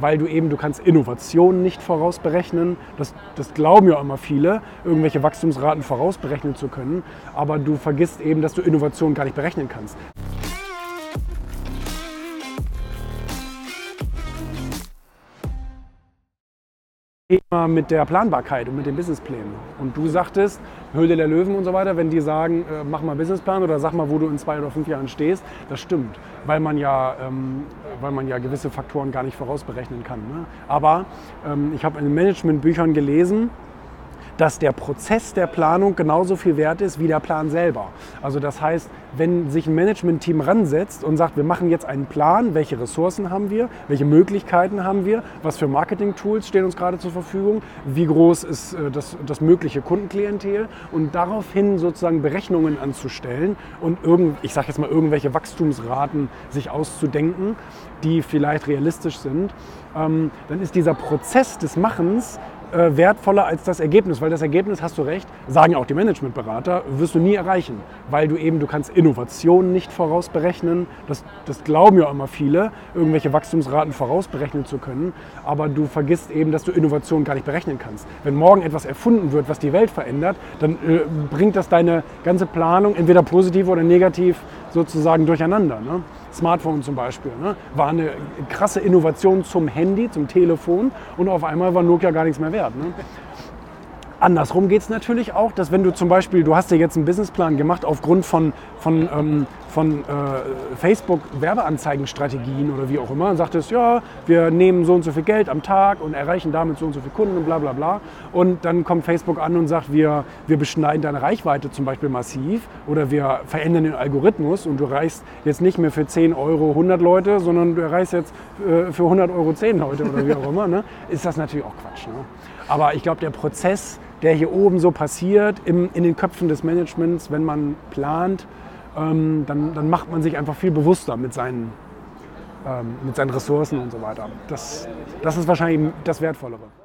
weil du eben, du kannst Innovationen nicht vorausberechnen. Das, das glauben ja immer viele, irgendwelche Wachstumsraten vorausberechnen zu können. Aber du vergisst eben, dass du Innovationen gar nicht berechnen kannst. Thema mit der Planbarkeit und mit den Businessplänen. Und du sagtest, Höhle der Löwen und so weiter, wenn die sagen, äh, mach mal Businessplan oder sag mal, wo du in zwei oder fünf Jahren stehst, das stimmt, weil man ja, ähm, weil man ja gewisse Faktoren gar nicht vorausberechnen kann. Ne? Aber ähm, ich habe in Managementbüchern gelesen, dass der Prozess der Planung genauso viel wert ist wie der Plan selber. Also das heißt, wenn sich ein Management-Team ransetzt und sagt, wir machen jetzt einen Plan, welche Ressourcen haben wir, welche Möglichkeiten haben wir, was für Marketing-Tools stehen uns gerade zur Verfügung, wie groß ist äh, das, das mögliche Kundenklientel und daraufhin sozusagen Berechnungen anzustellen und irgend, ich sage jetzt mal irgendwelche Wachstumsraten sich auszudenken, die vielleicht realistisch sind, ähm, dann ist dieser Prozess des Machens äh, wertvoller als das Ergebnis, weil das Ergebnis, hast du recht, sagen auch die Managementberater, wirst du nie erreichen, weil du eben, du kannst Innovationen nicht vorausberechnen, das, das glauben ja immer viele, irgendwelche Wachstumsraten vorausberechnen zu können, aber du vergisst eben, dass du Innovationen gar nicht berechnen kannst. Wenn morgen etwas erfunden wird, was die Welt verändert, dann äh, bringt das deine ganze Planung entweder positiv oder negativ sozusagen durcheinander. Ne? Smartphone zum Beispiel, ne? war eine krasse Innovation zum Handy, zum Telefon und auf einmal war Nokia gar nichts mehr wert. Ne? Andersrum geht es natürlich auch, dass wenn du zum Beispiel, du hast dir jetzt einen Businessplan gemacht aufgrund von, von, ähm, von äh, Facebook-Werbeanzeigenstrategien oder wie auch immer und sagtest, ja, wir nehmen so und so viel Geld am Tag und erreichen damit so und so viele Kunden und bla bla bla. Und dann kommt Facebook an und sagt, wir, wir beschneiden deine Reichweite zum Beispiel massiv oder wir verändern den Algorithmus und du erreichst jetzt nicht mehr für 10 Euro 100 Leute, sondern du erreichst jetzt äh, für 100 Euro 10 Leute oder wie auch immer, ne? ist das natürlich auch Quatsch. Ne? Aber ich glaube, der Prozess, der hier oben so passiert, im, in den Köpfen des Managements, wenn man plant, ähm, dann, dann, macht man sich einfach viel bewusster mit seinen, ähm, mit seinen Ressourcen und so weiter. Das, das ist wahrscheinlich das Wertvollere.